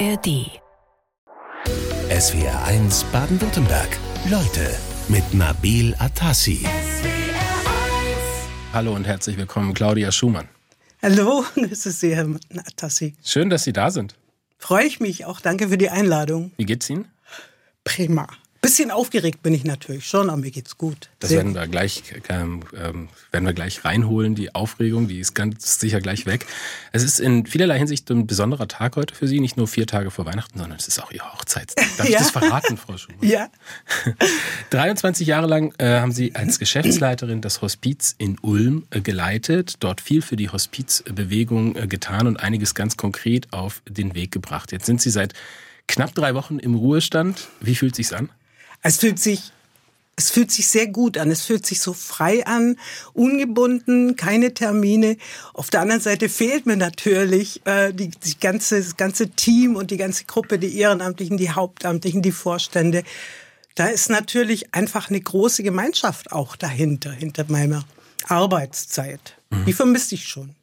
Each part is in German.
ARD. SWR 1 Baden-Württemberg. Leute mit Nabil Atassi. Hallo und herzlich willkommen, Claudia Schumann. Hallo, grüße Sie, Herr Atassi. Schön, dass Sie da sind. Freue ich mich auch. Danke für die Einladung. Wie geht's Ihnen? Prima. Bisschen aufgeregt bin ich natürlich schon, aber mir geht's gut. Das Sehr werden wir gleich, ähm, ähm, werden wir gleich reinholen. Die Aufregung, die ist ganz sicher gleich weg. Es ist in vielerlei Hinsicht ein besonderer Tag heute für Sie. Nicht nur vier Tage vor Weihnachten, sondern es ist auch Ihre Hochzeitstag. Darf ich Ja. das verraten, Frau Schumann? Ja, 23 Jahre lang äh, haben Sie als Geschäftsleiterin das Hospiz in Ulm äh, geleitet, dort viel für die Hospizbewegung äh, getan und einiges ganz konkret auf den Weg gebracht. Jetzt sind Sie seit knapp drei Wochen im Ruhestand. Wie fühlt sich's an? Es fühlt sich, es fühlt sich sehr gut an. Es fühlt sich so frei an, ungebunden, keine Termine. Auf der anderen Seite fehlt mir natürlich äh, die, die ganze, das ganze Team und die ganze Gruppe, die Ehrenamtlichen, die Hauptamtlichen, die Vorstände. Da ist natürlich einfach eine große Gemeinschaft auch dahinter, hinter meiner Arbeitszeit. Die vermisse ich schon.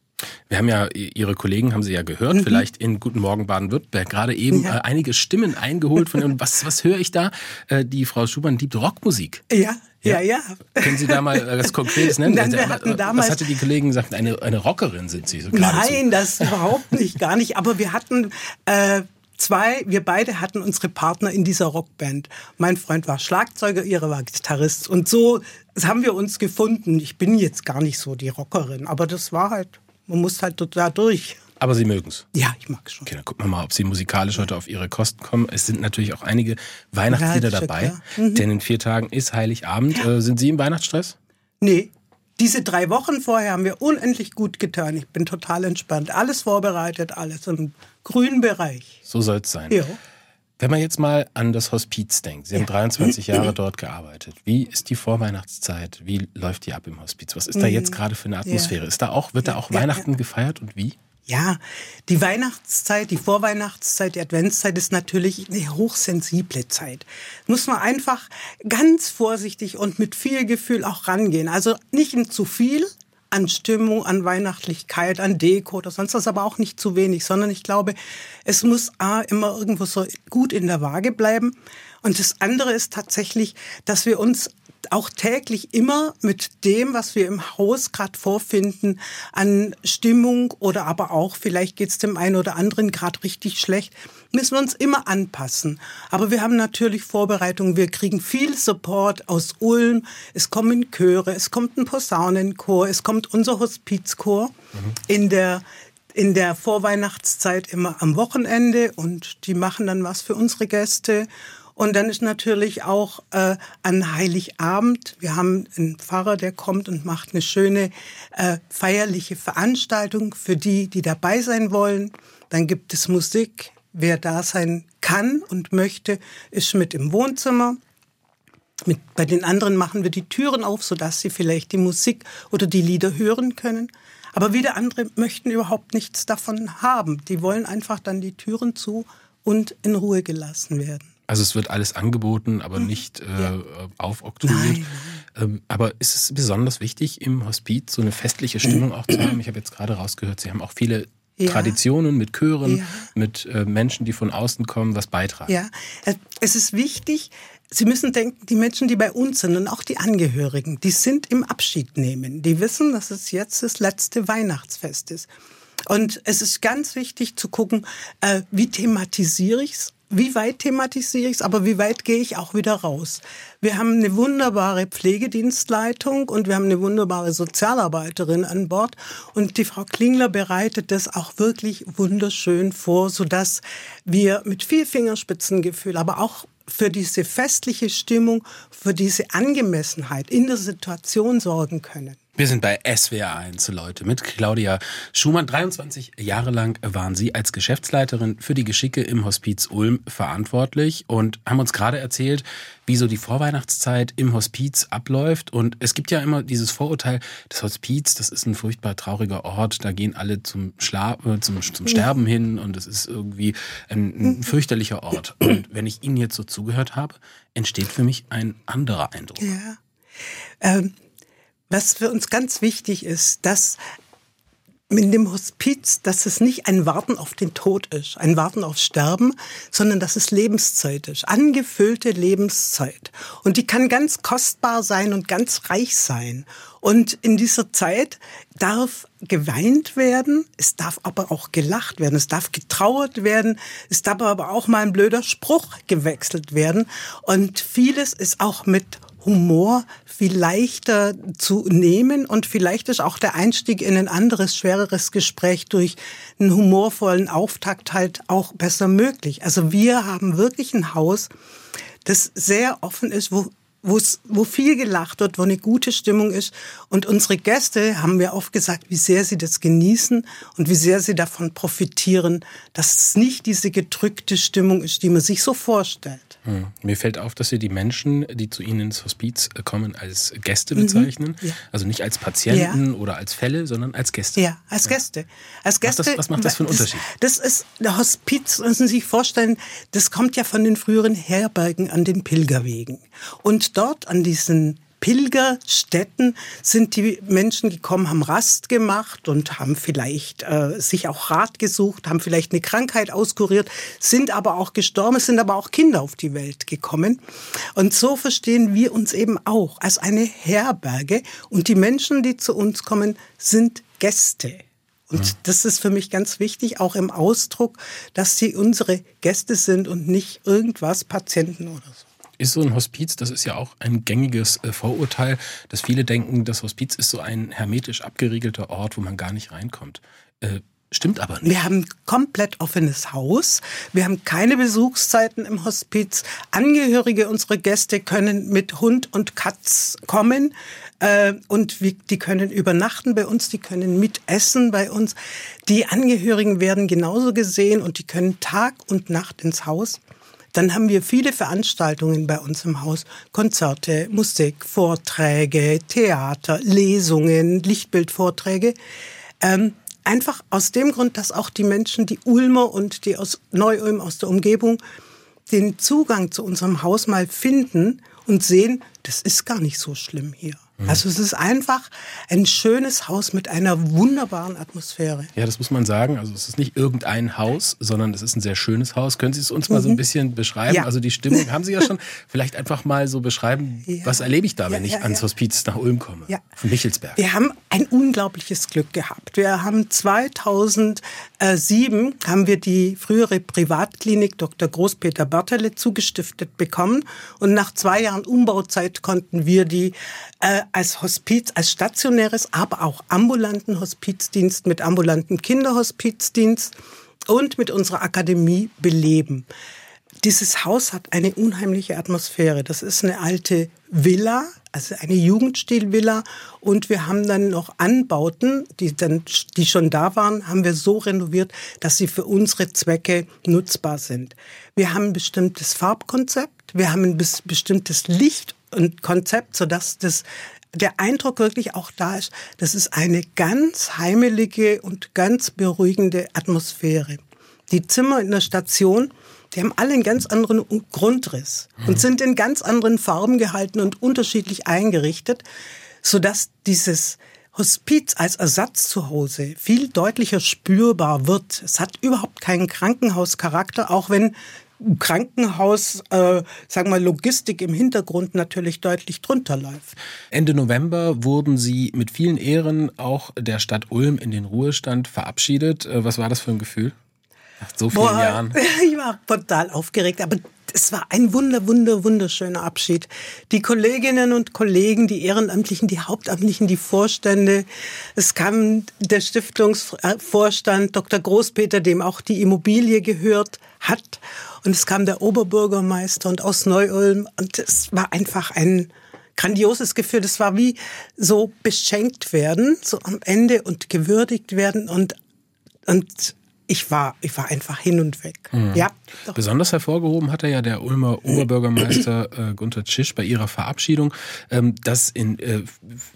Wir haben ja, Ihre Kollegen haben Sie ja gehört, vielleicht in Guten Morgen Baden-Württemberg, gerade eben Mhm. Ja. äh, einige Stimmen eingeholt von Ihnen. Was, was höre ich da? Äh, die Frau Schumann liebt Rockmusik. Ja, ja, ja. Können Sie da mal äh, was Konkretes nennen? Nein, wir Also, hatten was damals- hatte die Kollegen gesagt? Eine, eine Rockerin sind Sie. So. Nein, das überhaupt nicht, gar nicht. Aber wir hatten äh, zwei, wir beide hatten unsere Partner in dieser Rockband. Mein Freund war Schlagzeuger, ihre war Gitarrist. Und so haben wir uns gefunden. Ich bin jetzt gar nicht so die Rockerin, aber das war halt, man muss halt da durch. Aber Sie mögen's. Ja, ich mag schon. Okay, dann gucken wir mal, ob Sie musikalisch heute auf Ihre Kosten kommen. Es sind natürlich auch einige Weihnachtslieder Ja, dabei. Mhm. denn in vier Tagen ist Heiligabend. Äh, sind Sie im Weihnachtsstress? Nee. Diese drei Wochen vorher haben wir unendlich gut getan. Ich bin total entspannt. Alles vorbereitet, alles im grünen Bereich. So soll's sein. Ja. Wenn man jetzt mal an das Hospiz denkt, Sie haben 23 Jahre dort gearbeitet. Wie ist die Vorweihnachtszeit? Wie läuft die ab im Hospiz? Was ist da jetzt gerade für eine Atmosphäre? Ist da auch, wird da auch. Ja, Weihnachten gefeiert und wie? Ja, die Weihnachtszeit, die Vorweihnachtszeit, die Adventszeit ist natürlich eine hochsensible Zeit. Muss man einfach ganz vorsichtig und mit viel Gefühl auch rangehen. Also nicht in zu viel an Stimmung, an Weihnachtlichkeit, an Deko oder sonst was, aber auch nicht zu wenig, sondern ich glaube, es muss A, immer irgendwo so gut in der Waage bleiben. Und das andere ist tatsächlich, dass wir uns auch täglich immer mit dem, was wir im Haus gerade vorfinden, an Stimmung oder aber auch, vielleicht geht's dem einen oder anderen gerade richtig schlecht, müssen wir uns immer anpassen. Aber wir haben natürlich Vorbereitungen, wir kriegen viel Support aus Ulm, es kommen Chöre, es kommt ein Posaunenchor, es kommt unser Hospizchor in der in der Vorweihnachtszeit immer am Wochenende und die machen dann was für unsere Gäste. Und dann ist natürlich auch äh, an Heiligabend, wir haben einen Pfarrer, der kommt und macht eine schöne äh, feierliche Veranstaltung für die, die dabei sein wollen. Dann gibt es Musik. Wer da sein kann und möchte, ist mit im Wohnzimmer. Mit, bei den anderen machen wir die Türen auf, sodass sie vielleicht die Musik oder die Lieder hören können. Aber wieder andere möchten überhaupt nichts davon haben. Die wollen einfach dann die Türen zu und in Ruhe gelassen werden. Also es wird alles angeboten, aber nicht äh, aufoktroyiert. Nein, Ähm, aber ist es besonders wichtig, im Hospiz so eine festliche Stimmung auch zu haben? Ich habe jetzt gerade rausgehört, Sie haben auch viele Ja. Traditionen mit Chören, Ja. mit äh, Menschen, die von außen kommen, was beitragen. Ja, äh, es ist wichtig, Sie müssen denken, die Menschen, die bei uns sind und auch die Angehörigen, die sind im Abschied nehmen. Die wissen, dass es jetzt das letzte Weihnachtsfest ist. Und es ist ganz wichtig zu gucken, äh, wie thematisiere ich's, wie weit thematisiere ich's, aber wie weit gehe ich auch wieder raus. Wir haben eine wunderbare Pflegedienstleitung und wir haben eine wunderbare Sozialarbeiterin an Bord und die Frau Klingler bereitet das auch wirklich wunderschön vor, sodass wir mit viel Fingerspitzengefühl, aber auch für diese festliche Stimmung, für diese Angemessenheit in der Situation sorgen können. Wir sind bei SWR 1, Leute, mit Claudia Schumann. 23 Jahre lang waren Sie als Geschäftsleiterin für die Geschicke im Hospiz Ulm verantwortlich und haben uns gerade erzählt, wie so die Vorweihnachtszeit im Hospiz abläuft. Und es gibt ja immer dieses Vorurteil, das Hospiz, das ist ein furchtbar trauriger Ort, da gehen alle zum Schlaf, äh, zum, zum Sterben hin und es ist irgendwie ein, ein fürchterlicher Ort. Und wenn ich Ihnen jetzt so zugehört habe, entsteht für mich ein anderer Eindruck. Ja. Ähm, was für uns ganz wichtig ist, dass mit dem Hospiz, dass es nicht ein Warten auf den Tod ist, ein Warten auf Sterben, sondern dass es Lebenszeit ist, angefüllte Lebenszeit. Und die kann ganz kostbar sein und ganz reich sein. Und in dieser Zeit darf geweint werden, es darf aber auch gelacht werden, es darf getrauert werden, es darf aber auch mal ein blöder Spruch gewechselt werden. Und vieles ist auch mit Humor viel leichter zu nehmen und vielleicht ist auch der Einstieg in ein anderes, schwereres Gespräch durch einen humorvollen Auftakt halt auch besser möglich. Also wir haben wirklich ein Haus, das sehr offen ist, wo wo viel gelacht wird, wo eine gute Stimmung ist. Und unsere Gäste haben mir oft gesagt, wie sehr sie das genießen und wie sehr sie davon profitieren, dass es nicht diese gedrückte Stimmung ist, die man sich so vorstellt. Hm. Mir fällt auf, dass Sie die Menschen, die zu Ihnen ins Hospiz kommen, als Gäste mhm. bezeichnen. Mhm, ja. Also nicht als Patienten ja. oder als Fälle, sondern als Gäste. Ja, als Gäste. Als Gäste was, das, was macht das für einen Unterschied? Das, das ist, der Hospiz, müssen Sie sich vorstellen, das kommt ja von den früheren Herbergen an den Pilgerwegen. Und dort an diesen Pilgerstätten sind die Menschen gekommen, haben Rast gemacht und haben vielleicht äh, sich auch Rat gesucht, haben vielleicht eine Krankheit auskuriert, sind aber auch gestorben, es sind aber auch Kinder auf die Welt gekommen. Und so verstehen wir uns eben auch als eine Herberge und die Menschen, die zu uns kommen, sind Gäste. Und das ist für mich ganz wichtig, auch im Ausdruck, dass sie unsere Gäste sind und nicht irgendwas Patienten oder so ist so ein Hospiz, das ist ja auch ein gängiges äh, Vorurteil, dass viele denken, das Hospiz ist so ein hermetisch abgeriegelter Ort, wo man gar nicht reinkommt. Äh, Stimmt aber nicht. Wir haben komplett offenes Haus. Wir haben keine Besuchszeiten im Hospiz. Angehörige unserer Gäste können mit Hund und Katz kommen äh, und wir, die können übernachten bei uns, die können mitessen bei uns. Die Angehörigen werden genauso gesehen und die können Tag und Nacht ins Haus. Dann haben wir viele Veranstaltungen bei uns im Haus. Konzerte, Musik, Vorträge, Theater, Lesungen, Lichtbildvorträge. Ähm, einfach aus dem Grund, dass auch die Menschen, die Ulmer und die aus Neu-Ulm, aus der Umgebung, den Zugang zu unserem Haus mal finden und sehen, das ist gar nicht so schlimm hier. Mhm. Also es ist einfach ein schönes Haus mit einer wunderbaren Atmosphäre. Ja, das muss man sagen. Also es ist nicht irgendein Haus, sondern es ist ein sehr schönes Haus. Können Sie es uns mal so ein mhm. bisschen beschreiben? Ja. Also die Stimmung haben Sie ja schon. Vielleicht einfach mal so beschreiben, ja. was erlebe ich da, wenn ja, ich ans Hospiz nach Ulm komme? Ja. Von Michelsberg. Wir haben ein unglaubliches Glück gehabt. Wir haben 2007 haben wir die frühere Privatklinik Dr. Großpeter Bertele zugestiftet bekommen und nach zwei Jahren Umbauzeit konnten wir die äh, als Hospiz, als stationäres, aber auch ambulanten Hospizdienst mit ambulanten Kinderhospizdienst und mit unserer Akademie beleben. Dieses Haus hat eine unheimliche Atmosphäre. Das ist eine alte Villa, also eine Jugendstilvilla. Und wir haben dann noch Anbauten, die dann, die schon da waren, haben wir so renoviert, dass sie für unsere Zwecke nutzbar sind. Wir haben ein bestimmtes Farbkonzept, wir haben ein bestimmtes Licht und Konzept, sodass das der Eindruck wirklich auch da ist, das ist eine ganz heimelige und ganz beruhigende Atmosphäre. Die Zimmer in der Station, die haben alle einen ganz anderen Grundriss und sind in ganz anderen Farben gehalten und unterschiedlich eingerichtet, sodass dieses Hospiz als Ersatz zu Hause viel deutlicher spürbar wird. Es hat überhaupt keinen Krankenhauscharakter, auch wenn Krankenhaus, äh, sagen wir Logistik im Hintergrund natürlich deutlich drunter läuft. Ende November wurden Sie mit vielen Ehren auch der Stadt Ulm in den Ruhestand verabschiedet. Äh, was war das für ein Gefühl? Nach so vielen Boah, Jahren. Ich war total aufgeregt, aber es war ein wunder, wunder, wunderschöner Abschied. Die Kolleginnen und Kollegen, die Ehrenamtlichen, die Hauptamtlichen, die Vorstände. Es kam der Stiftungsvorstand Dr. Großpeter, dem auch die Immobilie gehört hat. Und es kam der Oberbürgermeister und aus Neu-Ulm. Und es war einfach ein grandioses Gefühl. Das war wie so beschenkt werden, so am Ende und gewürdigt werden und, und ich war, ich war einfach hin und weg. Mhm. Ja. Doch. Besonders hervorgehoben hat er ja der Ulmer Oberbürgermeister äh, Gunther Tschisch bei ihrer Verabschiedung, ähm, dass, in, äh,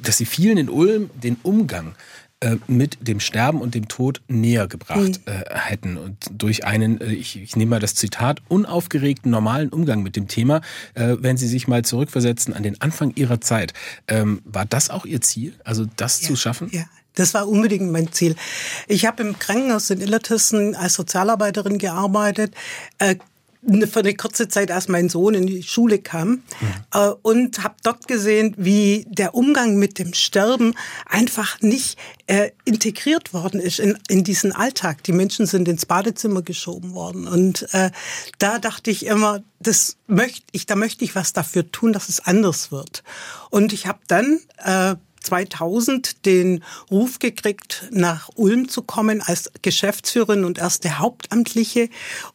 dass sie vielen in Ulm den Umgang äh, mit dem Sterben und dem Tod näher gebracht mhm. äh, hätten. Und durch einen, äh, ich, ich nehme mal das Zitat, unaufgeregten, normalen Umgang mit dem Thema, wenn Sie sich mal zurückversetzen an den Anfang Ihrer Zeit. Ähm, war das auch Ihr Ziel, also das ja, zu schaffen? Ja. Das war unbedingt mein Ziel. Ich habe im Krankenhaus in Illertissen als Sozialarbeiterin gearbeitet. Äh, für eine kurze Zeit, als mein Sohn in die Schule kam mhm. äh, und habe dort gesehen, wie der Umgang mit dem Sterben einfach nicht äh, integriert worden ist in, in diesen Alltag. Die Menschen sind ins Badezimmer geschoben worden und äh, da dachte ich immer, das möchte ich, da möchte ich was dafür tun, dass es anders wird. Und ich habe dann äh, 2000 den Ruf gekriegt, nach Ulm zu kommen als Geschäftsführerin und erste Hauptamtliche,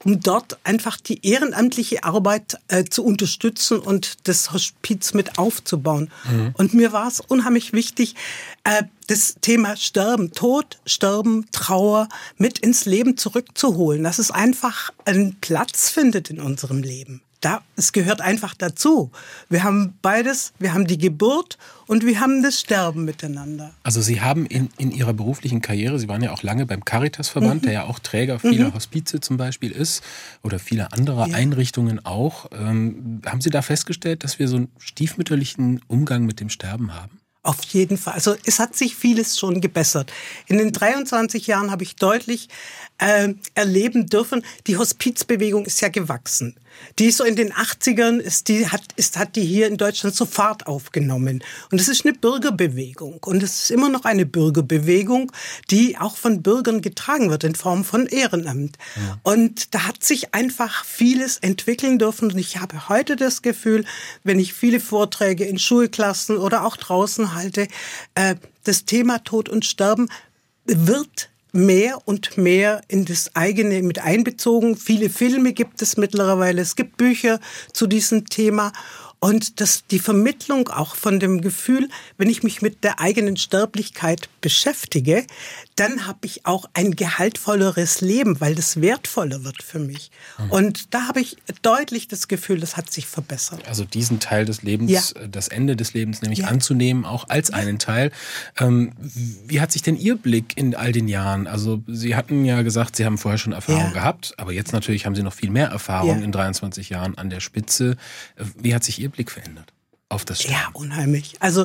um dort einfach die ehrenamtliche Arbeit äh, zu unterstützen und das Hospiz mit aufzubauen. Mhm. Und mir war es unheimlich wichtig, äh, das Thema Sterben, Tod, Sterben, Trauer mit ins Leben zurückzuholen, dass es einfach einen Platz findet in unserem Leben da, es gehört einfach dazu. Wir haben beides, wir haben die Geburt und wir haben das Sterben miteinander. Also Sie haben in, in Ihrer beruflichen Karriere, Sie waren ja auch lange beim Caritas-Verband, mhm. der ja auch Träger vieler mhm. Hospize zum Beispiel ist oder vieler anderer ja. Einrichtungen auch. Ähm, haben Sie da festgestellt, dass wir so einen stiefmütterlichen Umgang mit dem Sterben haben? Auf jeden Fall. Also es hat sich vieles schon gebessert. In den 23 Jahren habe ich deutlich äh, erleben dürfen, die Hospizbewegung ist ja gewachsen. Die ist so in den 80ern, ist die, hat, ist, hat die hier in Deutschland sofort aufgenommen. Und es ist eine Bürgerbewegung. Und es ist immer noch eine Bürgerbewegung, die auch von Bürgern getragen wird in Form von Ehrenamt. Ja. Und da hat sich einfach vieles entwickeln dürfen. Und ich habe heute das Gefühl, wenn ich viele Vorträge in Schulklassen oder auch draußen halte, äh, das Thema Tod und Sterben wird mehr und mehr in das eigene mit einbezogen. Viele Filme gibt es mittlerweile, es gibt Bücher zu diesem Thema. Und das, die Vermittlung auch von dem Gefühl, wenn ich mich mit der eigenen Sterblichkeit beschäftige, dann habe ich auch ein gehaltvolleres Leben, weil das wertvoller wird für mich. Mhm. Und da habe ich deutlich das Gefühl, das hat sich verbessert. Also diesen Teil des Lebens, ja. Äh, das Ende des Lebens nämlich ja. anzunehmen, auch als einen Teil. Ähm, wie hat sich denn Ihr Blick in all den Jahren? Also Sie hatten ja gesagt, Sie haben vorher schon Erfahrung ja. gehabt, aber jetzt natürlich haben Sie noch viel mehr Erfahrung in 23 Jahren an der Spitze. Äh, wie hat sich Ihr Blick verändert auf das Sterben? Ja, unheimlich. Also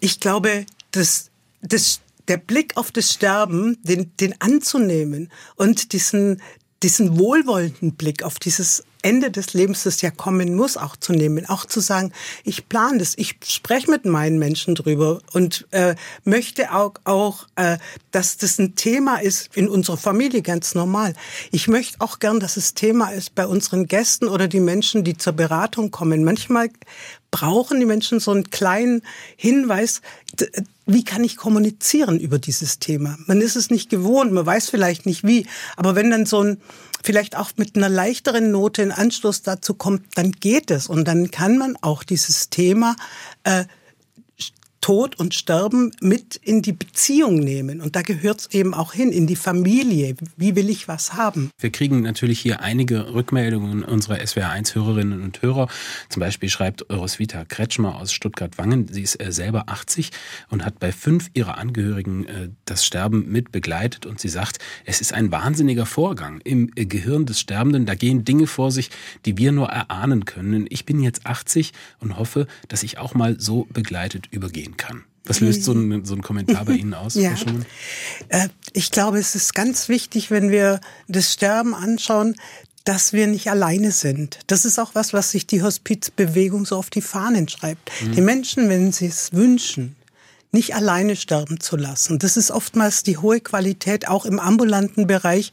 ich glaube, dass das der Blick auf das Sterben, den, den anzunehmen und diesen, diesen wohlwollenden Blick auf dieses Ende des Lebens, das ja kommen muss, auch zu nehmen, auch zu sagen, ich plane das, ich spreche mit meinen Menschen drüber und äh, möchte auch, auch äh, dass das ein Thema ist in unserer Familie ganz normal. Ich möchte auch gern, dass es Thema ist bei unseren Gästen oder die Menschen, die zur Beratung kommen. Manchmal brauchen die Menschen so einen kleinen Hinweis, wie kann ich kommunizieren über dieses Thema? Man ist es nicht gewohnt, man weiß vielleicht nicht wie, aber wenn dann so ein vielleicht auch mit einer leichteren Note in Anschluss dazu kommt, dann geht es und dann kann man auch dieses Thema äh, Tod und Sterben mit in die Beziehung nehmen. Und da gehört es eben auch hin, in die Familie. Wie will ich was haben? Wir kriegen natürlich hier einige Rückmeldungen unserer SWR1-Hörerinnen und Hörer. Zum Beispiel schreibt Roswitha Kretschmer aus Stuttgart-Wangen, sie ist äh, selber 80 und hat bei fünf ihrer Angehörigen äh, das Sterben mit begleitet. Und sie sagt, es ist ein wahnsinniger Vorgang im äh, Gehirn des Sterbenden. Da gehen Dinge vor sich, die wir nur erahnen können. Ich bin jetzt 80 und hoffe, dass ich auch mal so begleitet übergehen kann. Was löst so ein, so ein Kommentar bei Ihnen aus, ja. Äh, ich glaube, es ist ganz wichtig, wenn wir das Sterben anschauen, dass wir nicht alleine sind. Das ist auch was, was sich die Hospizbewegung so auf die Fahnen schreibt. Mhm. Die Menschen, wenn sie es wünschen, nicht alleine sterben zu lassen. Das ist oftmals die hohe Qualität auch im ambulanten Bereich,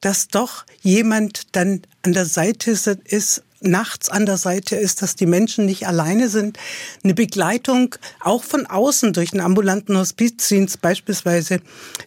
dass doch jemand dann an der Seite ist, nachts an der Seite ist, dass die Menschen nicht alleine sind. Eine Begleitung auch von außen durch einen ambulanten Hospizdienst beispielsweise,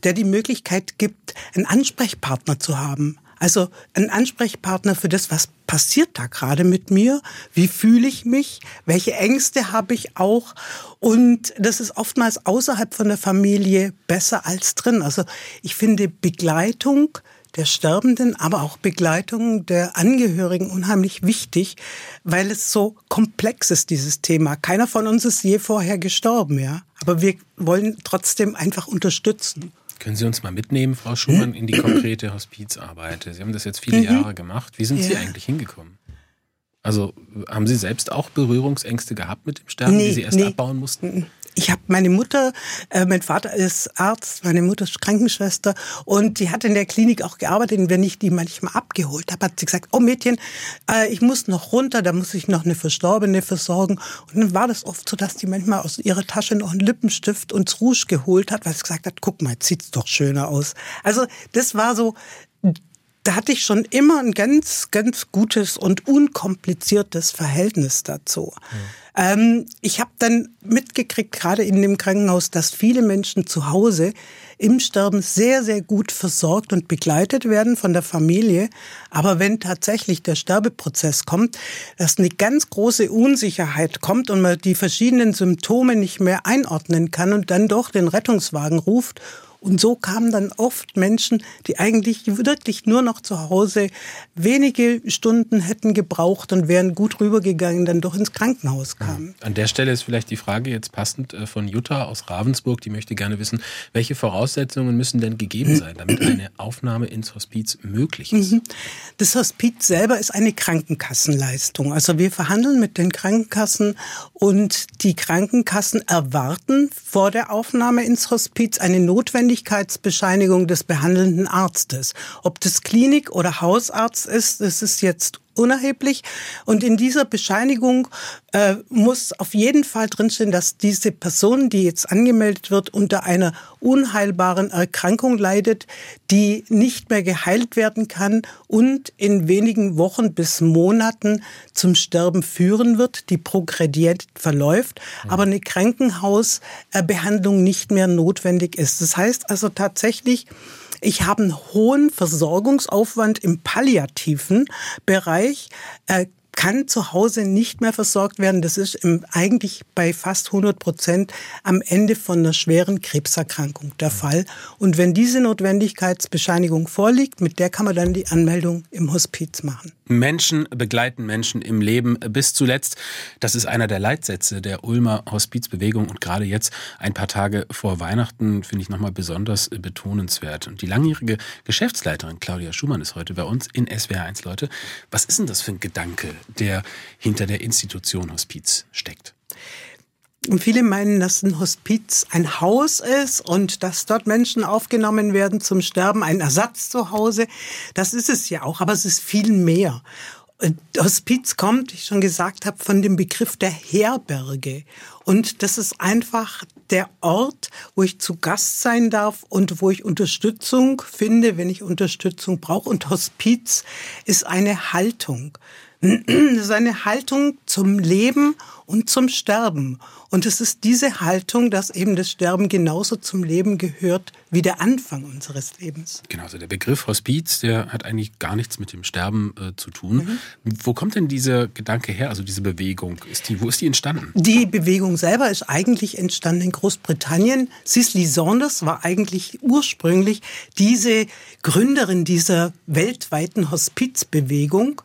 der die Möglichkeit gibt, einen Ansprechpartner zu haben. Also einen Ansprechpartner für das, was passiert da gerade mit mir? Wie fühle ich mich? Welche Ängste habe ich auch? Und das ist oftmals außerhalb von der Familie besser als drin. Also ich finde Begleitung der Sterbenden, aber auch Begleitung der Angehörigen unheimlich wichtig, weil es so komplex ist, dieses Thema. Keiner von uns ist je vorher gestorben, ja. Aber wir wollen trotzdem einfach unterstützen. Können Sie uns mal mitnehmen, Frau Schumann, in die konkrete Hospizarbeit? Sie haben das jetzt viele mhm. Jahre gemacht. Wie sind ja. Sie eigentlich hingekommen? Also haben Sie selbst auch Berührungsängste gehabt mit dem Sterben, nee, die Sie erst nee. abbauen mussten? Ich habe meine Mutter, äh, mein Vater ist Arzt, meine Mutter ist Krankenschwester und die hat in der Klinik auch gearbeitet. Und wenn ich die manchmal abgeholt habe, hat sie gesagt, oh Mädchen, äh, ich muss noch runter, da muss ich noch eine Verstorbene versorgen. Und dann war das oft so, dass die manchmal aus ihrer Tasche noch einen Lippenstift und Rouge geholt hat, weil sie gesagt hat, guck mal, jetzt sieht's doch schöner aus. Also das war so, da hatte ich schon immer ein ganz, ganz gutes und unkompliziertes Verhältnis dazu. Mhm. Ähm, ich habe dann mitgekriegt, gerade in dem Krankenhaus, dass viele Menschen zu Hause im Sterben sehr, sehr gut versorgt und begleitet werden von der Familie. Aber wenn tatsächlich der Sterbeprozess kommt, dass eine ganz große Unsicherheit kommt und man die verschiedenen Symptome nicht mehr einordnen kann und dann doch den Rettungswagen ruft und so kamen dann oft Menschen, die eigentlich wirklich nur noch zu Hause wenige Stunden hätten gebraucht und wären gut rübergegangen, dann doch ins Krankenhaus kamen. An der Stelle ist vielleicht die Frage jetzt passend äh, von Jutta aus Ravensburg, die möchte gerne wissen, welche Voraussetzungen müssen denn gegeben sein, damit eine Aufnahme ins Hospiz möglich ist? Mhm. Das Hospiz selber ist eine Krankenkassenleistung. Also wir verhandeln mit den Krankenkassen und die Krankenkassen erwarten vor der Aufnahme ins Hospiz eine notwendige Zuständigkeitsbescheinigung des behandelnden Arztes. Ob das Klinik oder Hausarzt ist, das ist jetzt unerheblich. Und in dieser Bescheinigung äh, muss auf jeden Fall drinstehen, dass diese Person, die jetzt angemeldet wird, unter einer unheilbaren Erkrankung leidet, die nicht mehr geheilt werden kann und in wenigen Wochen bis Monaten zum Sterben führen wird, die progrediert verläuft, mhm. aber eine Krankenhausbehandlung nicht mehr notwendig ist. Das heißt also tatsächlich, ich habe einen hohen Versorgungsaufwand im palliativen Bereich. Äh, kann zu Hause nicht mehr versorgt werden. Das ist im, eigentlich bei fast 100 Prozent am Ende von einer schweren Krebserkrankung der Fall. Und wenn diese Notwendigkeitsbescheinigung vorliegt, mit der kann man dann die Anmeldung im Hospiz machen. Menschen begleiten Menschen im Leben bis zuletzt. Das ist einer der Leitsätze der Ulmer Hospizbewegung und gerade jetzt ein paar Tage vor Weihnachten finde ich nochmal besonders betonenswert. Und die langjährige Geschäftsleiterin Claudia Schumann ist heute bei uns in SWR1 Leute. Was ist denn das für ein Gedanke, der hinter der Institution Hospiz steckt? Viele meinen, dass ein Hospiz ein Haus ist und dass dort Menschen aufgenommen werden zum Sterben, ein Ersatz zu Hause. Das ist es ja auch, aber es ist viel mehr. Hospiz kommt, wie ich schon gesagt habe, von dem Begriff der Herberge. Und das ist einfach der Ort, wo ich zu Gast sein darf und wo ich Unterstützung finde, wenn ich Unterstützung brauche. Und Hospiz ist eine Haltung. Das ist eine Haltung zum Leben und zum Sterben. Und es ist diese Haltung, dass eben das Sterben genauso zum Leben gehört wie der Anfang unseres Lebens. Genau, also der Begriff Hospiz, der hat eigentlich gar nichts mit dem Sterben äh, zu tun. Mhm. Wo kommt denn dieser Gedanke her, also diese Bewegung? Ist die, wo ist die entstanden? Die Bewegung selber ist eigentlich entstanden in Großbritannien. Cicely Saunders war eigentlich ursprünglich diese Gründerin dieser weltweiten Hospizbewegung.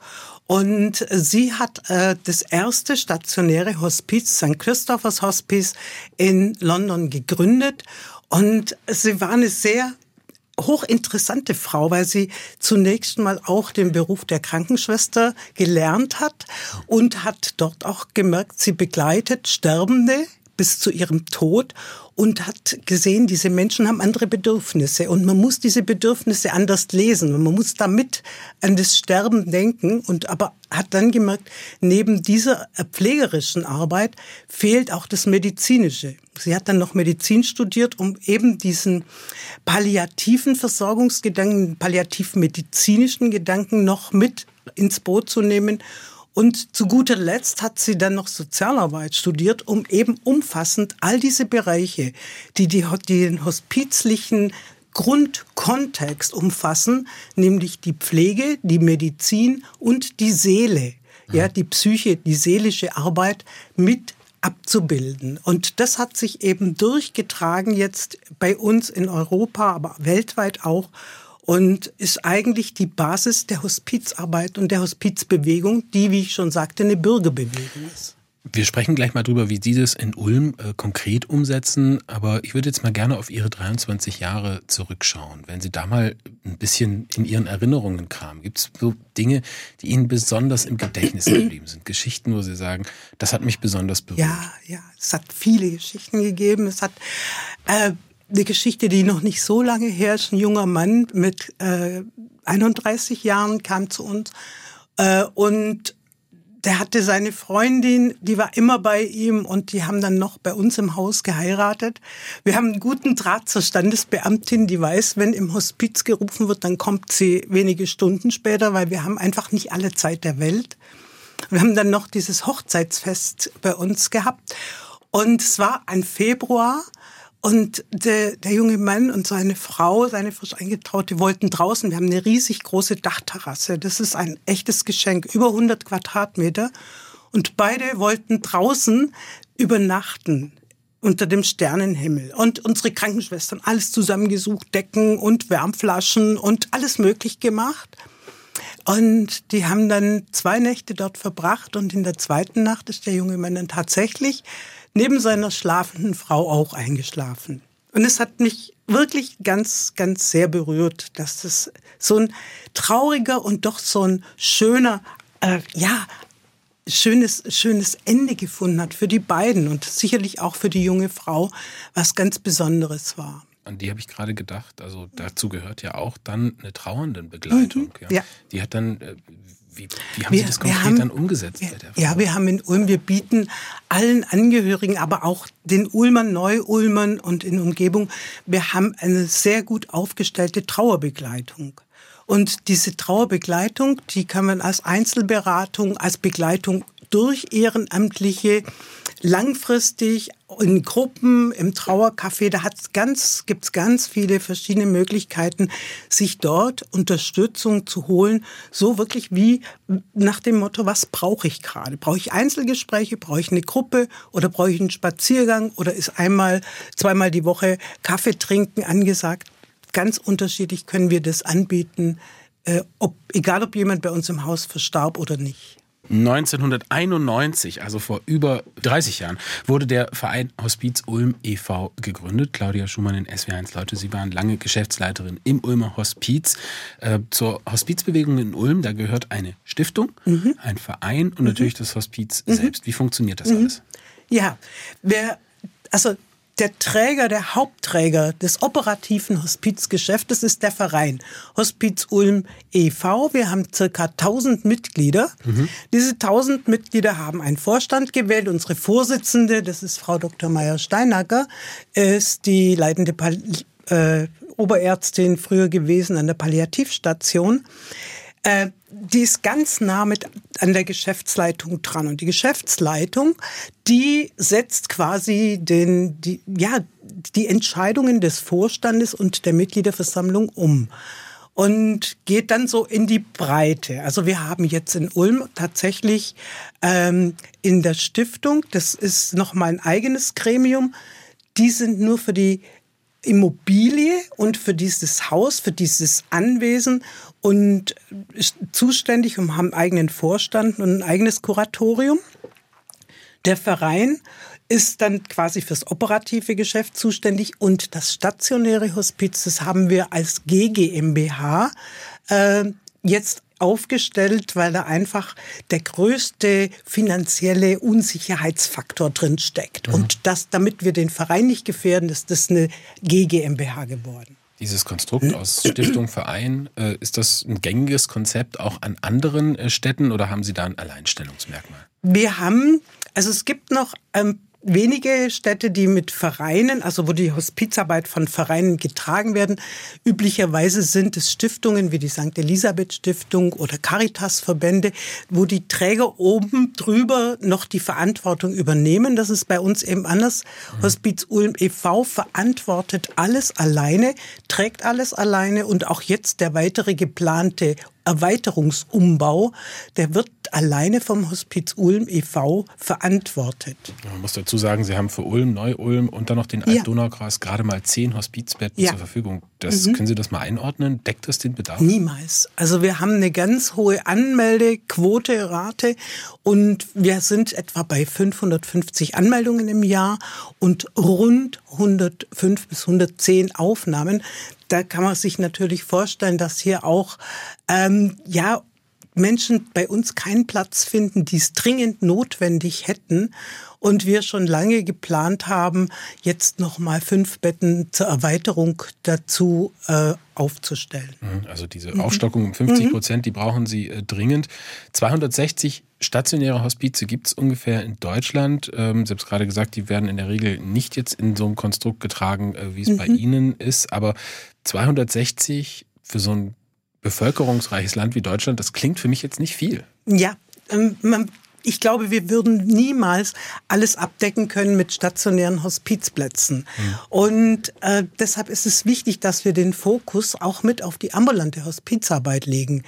Und sie hat äh, das erste stationäre Hospiz, St. Christophers Hospice in London gegründet. Und sie war eine sehr hochinteressante Frau, weil sie zunächst mal auch den Beruf der Krankenschwester gelernt hat und hat dort auch gemerkt, sie begleitet Sterbende bis zu ihrem Tod und hat gesehen, diese Menschen haben andere Bedürfnisse. Und man muss diese Bedürfnisse anders lesen. Und man muss damit an das Sterben denken. Und aber hat dann gemerkt, neben dieser pflegerischen Arbeit fehlt auch das Medizinische. Sie hat dann noch Medizin studiert, um eben diesen palliativen Versorgungsgedanken, palliativ-medizinischen Gedanken noch mit ins Boot zu nehmen und zu guter Letzt hat sie dann noch Sozialarbeit studiert, um eben umfassend all diese Bereiche, die, die, die den hospizlichen Grundkontext umfassen, nämlich die Pflege, die Medizin und die Seele, ja, die Psyche, die seelische Arbeit mit abzubilden. Und das hat sich eben durchgetragen jetzt bei uns in Europa, aber weltweit auch und ist eigentlich die Basis der Hospizarbeit und der Hospizbewegung, die, wie ich schon sagte, eine Bürgerbewegung ist. Wir sprechen gleich mal drüber, wie Sie das in Ulm äh, konkret umsetzen, aber ich würde jetzt mal gerne auf Ihre 23 Jahre zurückschauen. Wenn Sie da mal ein bisschen in Ihren Erinnerungen kramen, gibt es so Dinge, die Ihnen besonders im Gedächtnis geblieben sind? Geschichten, wo Sie sagen, das hat mich besonders berührt? Ja, ja, es hat viele Geschichten gegeben. Es hat äh, eine Geschichte, die noch nicht so lange her ist. Ein junger Mann mit äh, 31 Jahren kam zu uns äh, und der hatte seine Freundin, die war immer bei ihm und die haben dann noch bei uns im Haus geheiratet. Wir haben einen guten Draht zur Standesbeamtin, die weiß, wenn im Hospiz gerufen wird, dann kommt sie wenige Stunden später, weil wir haben einfach nicht alle Zeit der Welt. Wir haben dann noch dieses Hochzeitsfest bei uns gehabt und es war ein Februar und der, der junge Mann und seine Frau, seine frisch eingetraute, wollten draußen. Wir haben eine riesig große Dachterrasse. Das ist ein echtes Geschenk, über 100 Quadratmeter. Und beide wollten draußen übernachten unter dem Sternenhimmel. Und unsere Krankenschwestern alles zusammengesucht, Decken und Wärmflaschen und alles möglich gemacht. Und die haben dann zwei Nächte dort verbracht und in der zweiten Nacht ist der junge Mann dann tatsächlich neben seiner schlafenden Frau auch eingeschlafen. Und es hat mich wirklich ganz, ganz sehr berührt, dass das so ein trauriger und doch so ein schöner, äh, ja, schönes, schönes Ende gefunden hat für die beiden und sicherlich auch für die junge Frau, was ganz Besonderes war. An die habe ich gerade gedacht. Also dazu gehört ja auch dann eine Trauerndenbegleitung. Mhm, ja. ja. Die hat dann, äh, wie, wie haben wir, Sie das konkret haben, dann umgesetzt? Wir, ja, wir haben in Ulm, wir bieten allen Angehörigen, aber auch den Ulmern, Neu-Ulmern und in Umgebung, wir haben eine sehr gut aufgestellte Trauerbegleitung. Und diese Trauerbegleitung, die kann man als Einzelberatung, als Begleitung durch Ehrenamtliche langfristig in Gruppen, im Trauercafé, da hat's ganz, gibt's ganz viele verschiedene Möglichkeiten, sich dort Unterstützung zu holen. So wirklich wie nach dem Motto, was brauche ich gerade? Brauche ich Einzelgespräche? Brauche ich eine Gruppe? Oder brauche ich einen Spaziergang? Oder ist einmal, zweimal die Woche Kaffee trinken angesagt? Ganz unterschiedlich können wir das anbieten, äh, ob, egal ob jemand bei uns im Haus verstarb oder nicht. 1991, also vor über 30 Jahren, wurde der Verein Hospiz Ulm e.V. gegründet. Claudia Schumann in SW1 Leute, Sie waren lange Geschäftsleiterin im Ulmer Hospiz. Äh, zur Hospizbewegung in Ulm, da gehört eine Stiftung, mhm. ein Verein und mhm. natürlich das Hospiz mhm. selbst. Wie funktioniert das mhm. alles? Ja, wer, also der Träger, der Hauptträger des operativen Hospizgeschäftes ist der Verein Hospiz Ulm e.V. Wir haben circa 1000 Mitglieder. Mhm. Diese 1000 Mitglieder haben einen Vorstand gewählt. Unsere Vorsitzende, das ist Frau Dr. Meyer-Steinacker, ist die leitende Pal äh, Oberärztin früher gewesen an der Palliativstation. Äh, die ist ganz nah mit an der Geschäftsleitung dran. Und die Geschäftsleitung, die setzt quasi den, die, ja, die Entscheidungen des Vorstandes und der Mitgliederversammlung um und geht dann so in die Breite. Also wir haben jetzt in Ulm tatsächlich ähm, in der Stiftung, das ist nochmal ein eigenes Gremium, die sind nur für die Immobilie und für dieses Haus, für dieses Anwesen und zuständig und haben einen eigenen Vorstand und ein eigenes Kuratorium. Der Verein ist dann quasi fürs operative Geschäft zuständig und das stationäre Hospiz, das haben wir als GGMBH äh, jetzt aufgestellt, weil da einfach der größte finanzielle Unsicherheitsfaktor drin steckt. Mhm. Und das, damit wir den Verein nicht gefährden, ist das eine GGMBH geworden. Dieses Konstrukt aus Stiftung, Verein, äh, ist das ein gängiges Konzept auch an anderen äh, Städten oder haben Sie da ein Alleinstellungsmerkmal? Wir haben, also es gibt noch ähm, wenige Städte, die mit Vereinen, also wo die Hospizarbeit von Vereinen getragen werden. Üblicherweise sind es Stiftungen wie die St. Elisabeth Stiftung oder Caritas-Verbände, wo die Träger oben drüber noch die Verantwortung übernehmen. Das ist bei uns eben anders. Mhm. Hospiz Ulm e.V. verantwortet alles alleine, trägt alles alleine und auch jetzt der weitere geplante Erweiterungsumbau, der wird alleine vom Hospiz Ulm e.V. verantwortet. Man muss dazu sagen, Sie haben für Ulm, Neu-Ulm und dann noch den Alt-Donaukreis gerade mal zehn Hospizbetten ja. zur Verfügung. Das, mhm. Können Sie das mal einordnen? Deckt das den Bedarf? Niemals. Also wir haben eine ganz hohe Anmeldequote, Rate und wir sind etwa bei 550 Anmeldungen im Jahr und rund 105 bis 110 Aufnahmen da kann man sich natürlich vorstellen, dass hier auch ähm, ja Menschen bei uns keinen Platz finden, die es dringend notwendig hätten und wir schon lange geplant haben, jetzt noch mal fünf Betten zur Erweiterung dazu äh, aufzustellen. Mhm, also diese Aufstockung um 50 mhm. Prozent, die brauchen Sie äh, dringend. 260 stationäre Hospize gibt es ungefähr in Deutschland. Ähm, selbst gerade gesagt, die werden in der Regel nicht jetzt in so einem Konstrukt getragen, äh, wie es mhm. bei Ihnen ist. Aber 260 für so ein bevölkerungsreiches Land wie Deutschland, das klingt für mich jetzt nicht viel. Ja, ähm, man ich glaube, wir würden niemals alles abdecken können mit stationären Hospizplätzen. Mhm. Und äh, deshalb ist es wichtig, dass wir den Fokus auch mit auf die ambulante Hospizarbeit legen.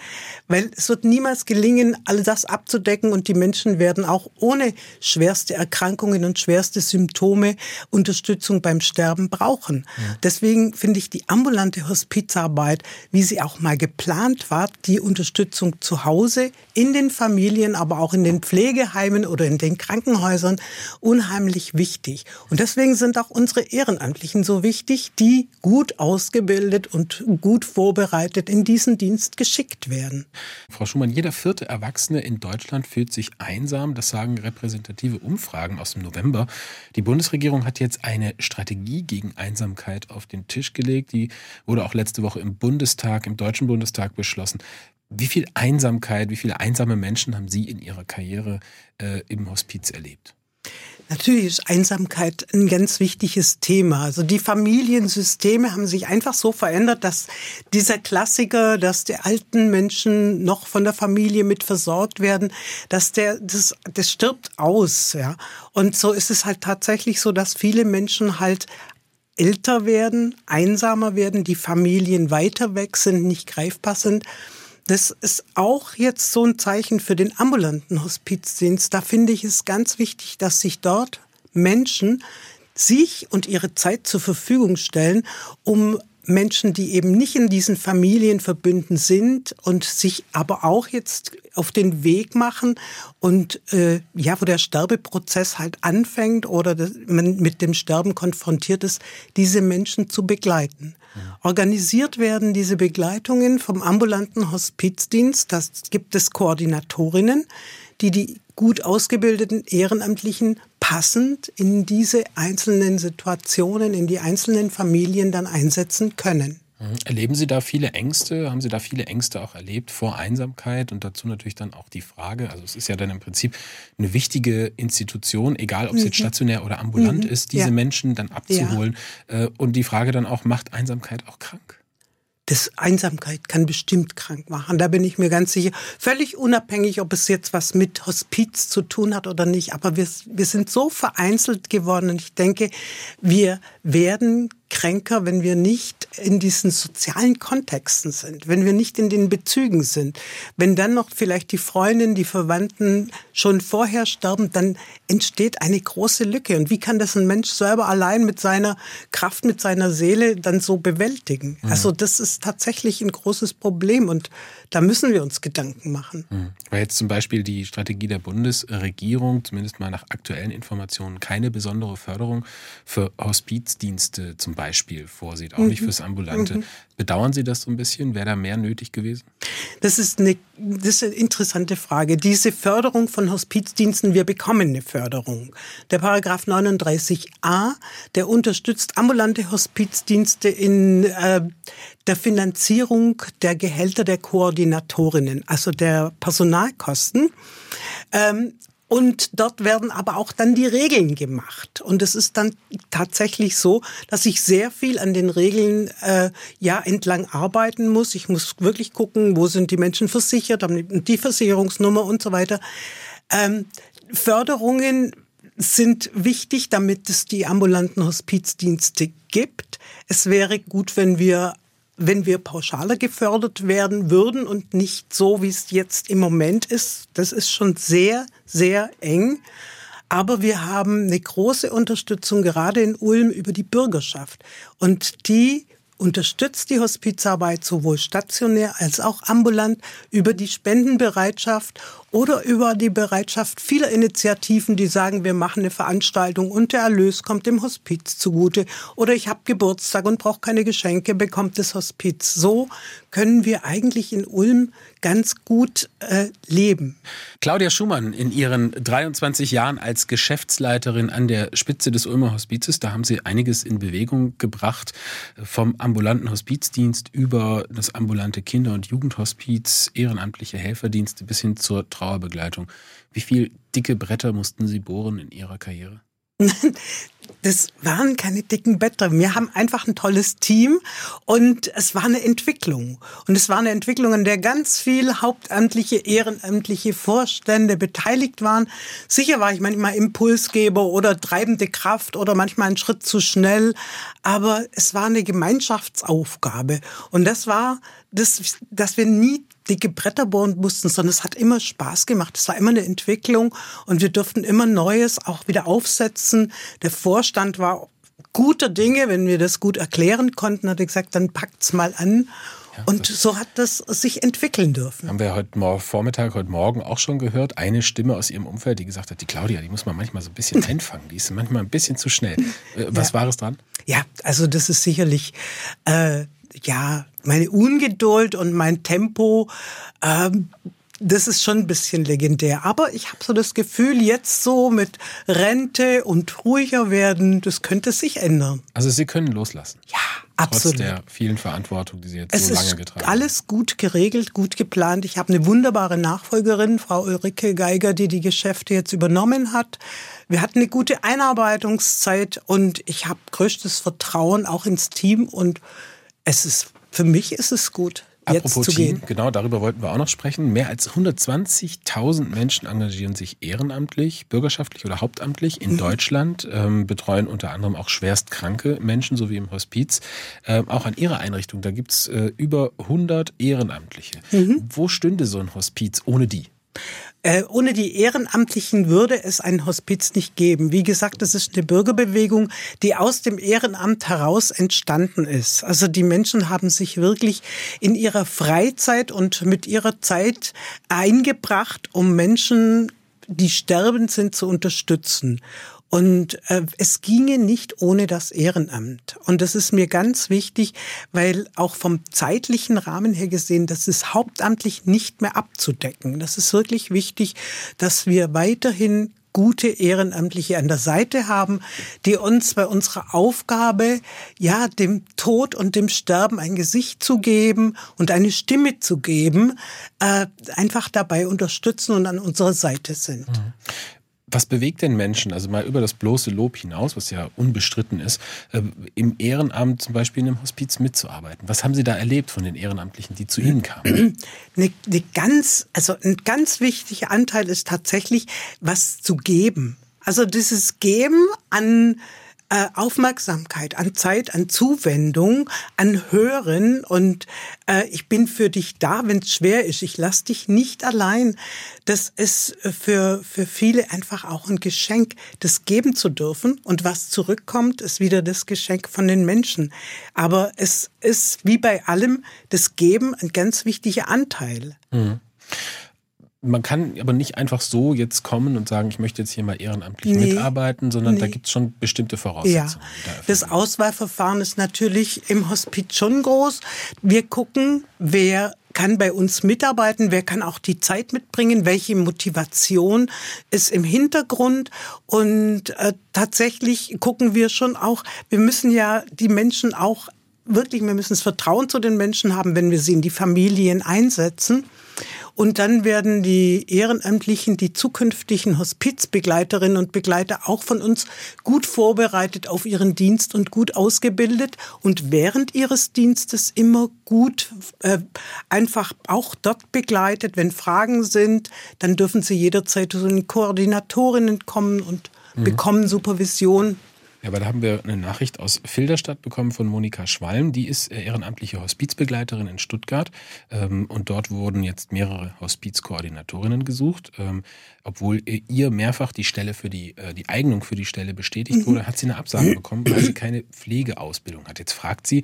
Weil es wird niemals gelingen, all das abzudecken und die Menschen werden auch ohne schwerste Erkrankungen und schwerste Symptome Unterstützung beim Sterben brauchen. Mhm. Deswegen finde ich die ambulante Hospizarbeit, wie sie auch mal geplant war, die Unterstützung zu Hause, in den Familien, aber auch in den Pflege Pflegeheimen oder in den Krankenhäusern unheimlich wichtig. Und deswegen sind auch unsere Ehrenamtlichen so wichtig, die gut ausgebildet und gut vorbereitet in diesen Dienst geschickt werden. Frau Schumann, jeder vierte Erwachsene in Deutschland fühlt sich einsam. Das sagen repräsentative Umfragen aus dem November. Die Bundesregierung hat jetzt eine Strategie gegen Einsamkeit auf den Tisch gelegt. Die wurde auch letzte Woche im Bundestag, im Deutschen Bundestag beschlossen. Wie viel Einsamkeit, wie viele einsame Menschen haben Sie in Ihrer Karriere äh, im Hospiz erlebt? Natürlich ist Einsamkeit ein ganz wichtiges Thema. Also die Familiensysteme haben sich einfach so verändert, dass dieser Klassiker, dass die alten Menschen noch von der Familie mit versorgt werden, dass der, das, das stirbt aus, ja. Und so ist es halt tatsächlich so, dass viele Menschen halt älter werden, einsamer werden, die Familien weiter weg sind, nicht greifbar sind. Das ist auch jetzt so ein Zeichen für den ambulanten Hospizdienst. Da finde ich es ganz wichtig, dass sich dort Menschen sich und ihre Zeit zur Verfügung stellen, um Menschen, die eben nicht in diesen Familienverbünden sind und sich aber auch jetzt auf den Weg machen und äh, ja, wo der Sterbeprozess halt anfängt oder man mit dem Sterben konfrontiert ist, diese Menschen zu begleiten. Organisiert werden diese Begleitungen vom ambulanten Hospizdienst. Das gibt es Koordinatorinnen, die die gut ausgebildeten Ehrenamtlichen passend in diese einzelnen Situationen, in die einzelnen Familien dann einsetzen können. Mhm. Erleben Sie da viele Ängste? Haben Sie da viele Ängste auch erlebt vor Einsamkeit? Und dazu natürlich dann auch die Frage, also es ist ja dann im Prinzip eine wichtige Institution, egal ob es mhm. jetzt stationär oder ambulant mhm. ist, diese ja. Menschen dann abzuholen. Ja. Äh, und die Frage dann auch, macht Einsamkeit auch krank? Das Einsamkeit kann bestimmt krank machen. Da bin ich mir ganz sicher. Völlig unabhängig, ob es jetzt was mit Hospiz zu tun hat oder nicht. Aber wir, wir sind so vereinzelt geworden. Und ich denke, wir werden kränker, wenn wir nicht in diesen sozialen Kontexten sind, wenn wir nicht in den Bezügen sind. Wenn dann noch vielleicht die Freundin, die Verwandten schon vorher sterben, dann entsteht eine große Lücke. Und wie kann das ein Mensch selber allein mit seiner Kraft, mit seiner Seele dann so bewältigen? Mhm. Also das ist tatsächlich ein großes Problem und da müssen wir uns Gedanken machen. Mhm. Weil jetzt zum Beispiel die Strategie der Bundesregierung, zumindest mal nach aktuellen Informationen, keine besondere Förderung für Hospizdienste zum Beispiel Beispiel vorsieht, auch mhm. nicht fürs Ambulante. Mhm. Bedauern Sie das so ein bisschen? Wäre da mehr nötig gewesen? Das ist, eine, das ist eine interessante Frage. Diese Förderung von Hospizdiensten, wir bekommen eine Förderung. Der Paragraph 39a, der unterstützt ambulante Hospizdienste in äh, der Finanzierung der Gehälter der Koordinatorinnen, also der Personalkosten. Ähm, und dort werden aber auch dann die Regeln gemacht. Und es ist dann tatsächlich so, dass ich sehr viel an den Regeln äh, ja entlang arbeiten muss. Ich muss wirklich gucken, wo sind die Menschen versichert, die Versicherungsnummer und so weiter. Ähm, Förderungen sind wichtig, damit es die ambulanten Hospizdienste gibt. Es wäre gut, wenn wir wenn wir pauschaler gefördert werden würden und nicht so, wie es jetzt im Moment ist. Das ist schon sehr, sehr eng. Aber wir haben eine große Unterstützung gerade in Ulm über die Bürgerschaft. Und die unterstützt die Hospizarbeit sowohl stationär als auch ambulant über die Spendenbereitschaft oder über die Bereitschaft vieler Initiativen, die sagen, wir machen eine Veranstaltung und der Erlös kommt dem Hospiz zugute. Oder ich habe Geburtstag und brauche keine Geschenke, bekommt das Hospiz. So können wir eigentlich in Ulm ganz gut äh, leben. Claudia Schumann, in ihren 23 Jahren als Geschäftsleiterin an der Spitze des Ulmer Hospizes, da haben Sie einiges in Bewegung gebracht, vom ambulanten Hospizdienst über das ambulante Kinder- und Jugendhospiz, ehrenamtliche Helferdienste bis hin zur Trauerbegleitung. Wie viel dicke Bretter mussten Sie bohren in Ihrer Karriere? Das waren keine dicken Bretter. Wir haben einfach ein tolles Team und es war eine Entwicklung. Und es war eine Entwicklung, an der ganz viel hauptamtliche, ehrenamtliche Vorstände beteiligt waren. Sicher war ich manchmal Impulsgeber oder treibende Kraft oder manchmal einen Schritt zu schnell. Aber es war eine Gemeinschaftsaufgabe. Und das war, das, dass wir nie dicke Bretter bohren mussten, sondern es hat immer Spaß gemacht. Es war immer eine Entwicklung und wir durften immer Neues auch wieder aufsetzen. Der Vorstand war guter Dinge, wenn wir das gut erklären konnten, hat er gesagt, dann packt's mal an. Ja, und so hat das sich entwickeln dürfen. Haben wir heute Morgen, Vormittag, heute Morgen auch schon gehört. Eine Stimme aus ihrem Umfeld, die gesagt hat, die Claudia, die muss man manchmal so ein bisschen einfangen. Die ist manchmal ein bisschen zu schnell. Äh, was ja. war es dran? Ja, also das ist sicherlich äh, ja, meine Ungeduld und mein Tempo, ähm, das ist schon ein bisschen legendär. Aber ich habe so das Gefühl, jetzt so mit Rente und ruhiger werden, das könnte sich ändern. Also Sie können loslassen. Ja, absolut. Trotz der vielen Verantwortung, die Sie jetzt es so lange getragen haben. Alles gut geregelt, gut geplant. Ich habe eine wunderbare Nachfolgerin, Frau Ulrike Geiger, die die Geschäfte jetzt übernommen hat. Wir hatten eine gute Einarbeitungszeit und ich habe größtes Vertrauen auch ins Team und es ist, für mich ist es gut. Jetzt Apropos zu Team, gehen. genau darüber wollten wir auch noch sprechen. Mehr als 120.000 Menschen engagieren sich ehrenamtlich, bürgerschaftlich oder hauptamtlich in mhm. Deutschland, ähm, betreuen unter anderem auch schwerstkranke Menschen, so wie im Hospiz. Ähm, auch an ihrer Einrichtung, da gibt's äh, über 100 Ehrenamtliche. Mhm. Wo stünde so ein Hospiz ohne die? Äh, ohne die Ehrenamtlichen würde es ein Hospiz nicht geben. Wie gesagt, das ist eine Bürgerbewegung, die aus dem Ehrenamt heraus entstanden ist. Also die Menschen haben sich wirklich in ihrer Freizeit und mit ihrer Zeit eingebracht, um Menschen die sterbend sind, zu unterstützen. Und äh, es ginge nicht ohne das Ehrenamt. Und das ist mir ganz wichtig, weil auch vom zeitlichen Rahmen her gesehen, das ist hauptamtlich nicht mehr abzudecken. Das ist wirklich wichtig, dass wir weiterhin gute Ehrenamtliche an der Seite haben, die uns bei unserer Aufgabe, ja, dem Tod und dem Sterben ein Gesicht zu geben und eine Stimme zu geben, äh, einfach dabei unterstützen und an unserer Seite sind. Was bewegt den Menschen, also mal über das bloße Lob hinaus, was ja unbestritten ist, äh, im Ehrenamt zum Beispiel in einem Hospiz mitzuarbeiten? Was haben Sie da erlebt von den Ehrenamtlichen, die zu Ihnen kamen? Eine, eine ganz, also ein ganz wichtiger Anteil ist tatsächlich, was zu geben. Also dieses Geben an äh, Aufmerksamkeit, an Zeit, an Zuwendung, an Hören und äh, ich bin für dich da, wenn es schwer ist. Ich lass dich nicht allein. Das ist für, für viele einfach auch ein Geschenk, das geben zu dürfen. Und was zurückkommt, ist wieder das Geschenk von den Menschen. Aber es ist wie bei allem das Geben ein ganz wichtiger Anteil. Mhm man kann aber nicht einfach so jetzt kommen und sagen, ich möchte jetzt hier mal ehrenamtlich nee, mitarbeiten, sondern nee. da gibt es schon bestimmte Voraussetzungen. Ja. Das Auswahlverfahren ist natürlich im Hospiz schon groß. Wir gucken, wer kann bei uns mitarbeiten, wer kann auch die Zeit mitbringen, welche Motivation ist im Hintergrund. Und äh, tatsächlich gucken wir schon auch, wir müssen ja die Menschen auch wirklich, wir müssen das Vertrauen zu den Menschen haben, wenn wir sie in die Familien einsetzen. Und dann werden die Ehrenamtlichen, die zukünftigen Hospizbegleiterinnen und Begleiter auch von uns gut vorbereitet auf ihren Dienst und gut ausgebildet und während ihres Dienstes immer gut äh, einfach auch dort begleitet. Wenn Fragen sind, dann dürfen sie jederzeit zu den Koordinatorinnen kommen und mhm. bekommen Supervision Ja, aber da haben wir eine Nachricht aus Filderstadt bekommen von Monika Schwalm. Die ist äh, ehrenamtliche Hospizbegleiterin in Stuttgart. Ähm, und dort wurden jetzt mehrere Hospizkoordinatorinnen gesucht. Ähm, obwohl ihr mehrfach die Stelle für die, äh, die Eignung für die Stelle bestätigt mhm. wurde, hat sie eine Absage bekommen, weil sie keine Pflegeausbildung hat. Jetzt fragt sie,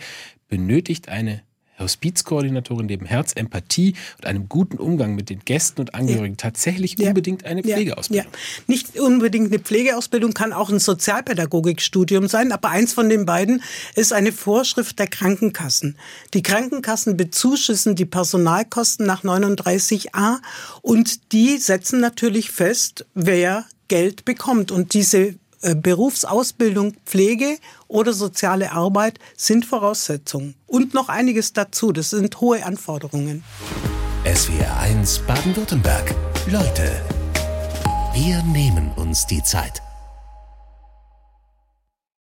benötigt eine Hospizkoordinatorin neben Herz, Empathie und einem guten Umgang mit den Gästen und Angehörigen ja. tatsächlich ja. unbedingt eine Pflegeausbildung? Ja. Nicht unbedingt eine Pflegeausbildung, kann auch ein Sozialpädagogikstudium sein, aber eins von den beiden ist eine Vorschrift der Krankenkassen. Die Krankenkassen bezuschussen die Personalkosten nach 39a und die setzen natürlich fest, wer Geld bekommt. Und diese Berufsausbildung, Pflege oder soziale Arbeit sind Voraussetzungen. Und noch einiges dazu. Das sind hohe Anforderungen. SWR 1 Baden-Württemberg. Leute, wir nehmen uns die Zeit.